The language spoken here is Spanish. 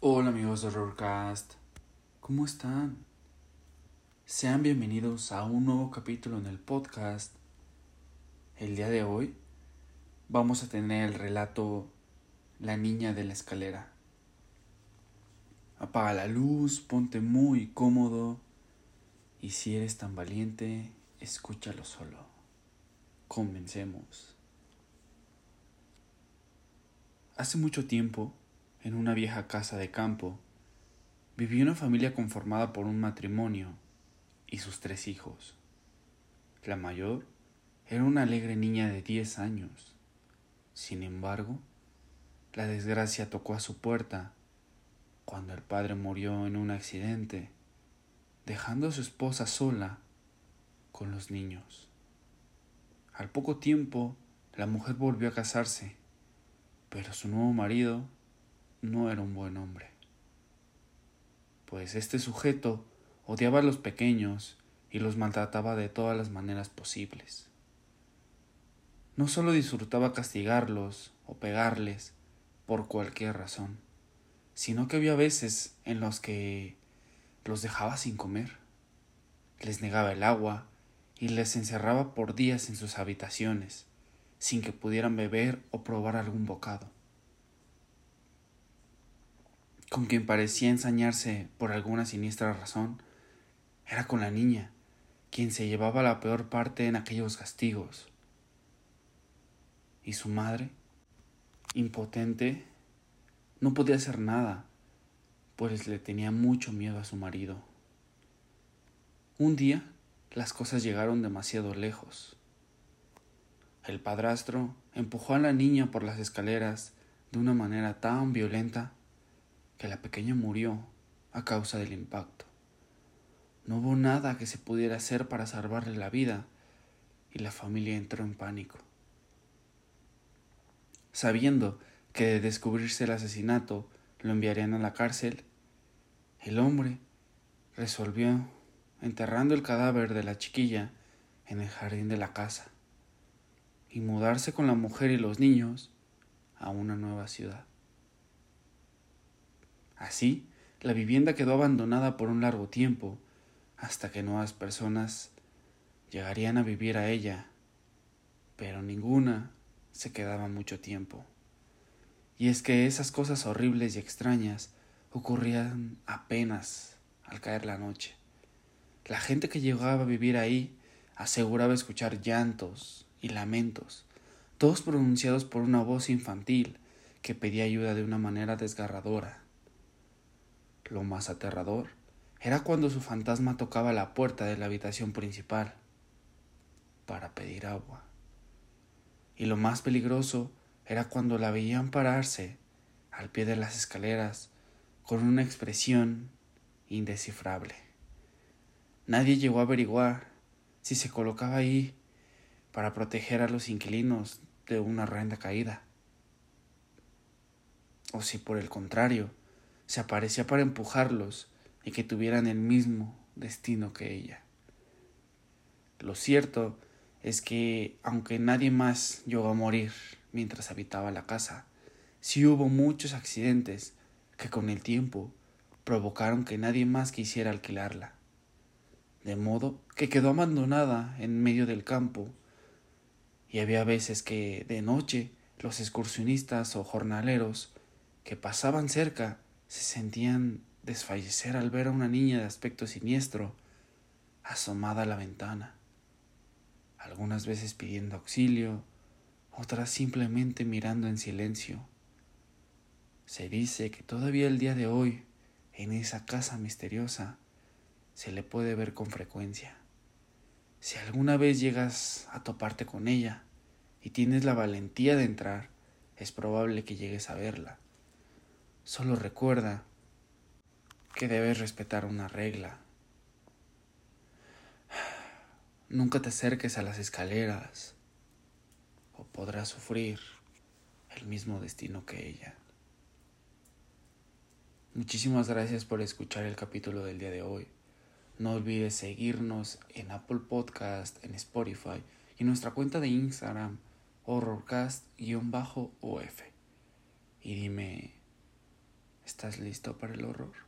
Hola amigos de Horrorcast, ¿cómo están? Sean bienvenidos a un nuevo capítulo en el podcast. El día de hoy vamos a tener el relato La niña de la escalera. Apaga la luz, ponte muy cómodo y si eres tan valiente, escúchalo solo. Comencemos. Hace mucho tiempo, en una vieja casa de campo, vivía una familia conformada por un matrimonio y sus tres hijos. La mayor era una alegre niña de diez años. Sin embargo, la desgracia tocó a su puerta cuando el padre murió en un accidente, dejando a su esposa sola con los niños. Al poco tiempo, la mujer volvió a casarse, pero su nuevo marido no era un buen hombre, pues este sujeto odiaba a los pequeños y los maltrataba de todas las maneras posibles. No solo disfrutaba castigarlos o pegarles por cualquier razón, sino que había veces en los que los dejaba sin comer, les negaba el agua y les encerraba por días en sus habitaciones, sin que pudieran beber o probar algún bocado. Con quien parecía ensañarse por alguna siniestra razón, era con la niña, quien se llevaba la peor parte en aquellos castigos. Y su madre, impotente, no podía hacer nada, pues le tenía mucho miedo a su marido. Un día las cosas llegaron demasiado lejos. El padrastro empujó a la niña por las escaleras de una manera tan violenta que la pequeña murió a causa del impacto. No hubo nada que se pudiera hacer para salvarle la vida y la familia entró en pánico. Sabiendo que de descubrirse el asesinato lo enviarían a la cárcel, el hombre resolvió enterrando el cadáver de la chiquilla en el jardín de la casa y mudarse con la mujer y los niños a una nueva ciudad. Así, la vivienda quedó abandonada por un largo tiempo, hasta que nuevas personas llegarían a vivir a ella, pero ninguna se quedaba mucho tiempo. Y es que esas cosas horribles y extrañas ocurrían apenas al caer la noche. La gente que llegaba a vivir ahí aseguraba escuchar llantos y lamentos, todos pronunciados por una voz infantil que pedía ayuda de una manera desgarradora. Lo más aterrador era cuando su fantasma tocaba la puerta de la habitación principal para pedir agua. Y lo más peligroso era cuando la veían pararse al pie de las escaleras con una expresión indescifrable. Nadie llegó a averiguar si se colocaba ahí para proteger a los inquilinos de una renda caída, o si por el contrario se aparecía para empujarlos y que tuvieran el mismo destino que ella. Lo cierto es que, aunque nadie más llegó a morir mientras habitaba la casa, sí hubo muchos accidentes que con el tiempo provocaron que nadie más quisiera alquilarla. De modo que quedó abandonada en medio del campo, y había veces que de noche los excursionistas o jornaleros que pasaban cerca se sentían desfallecer al ver a una niña de aspecto siniestro asomada a la ventana, algunas veces pidiendo auxilio, otras simplemente mirando en silencio. Se dice que todavía el día de hoy, en esa casa misteriosa, se le puede ver con frecuencia. Si alguna vez llegas a toparte con ella y tienes la valentía de entrar, es probable que llegues a verla. Solo recuerda que debes respetar una regla. Nunca te acerques a las escaleras o podrás sufrir el mismo destino que ella. Muchísimas gracias por escuchar el capítulo del día de hoy. No olvides seguirnos en Apple Podcast, en Spotify y nuestra cuenta de Instagram horrorcast-of. Y dime, ¿Estás listo para el horror?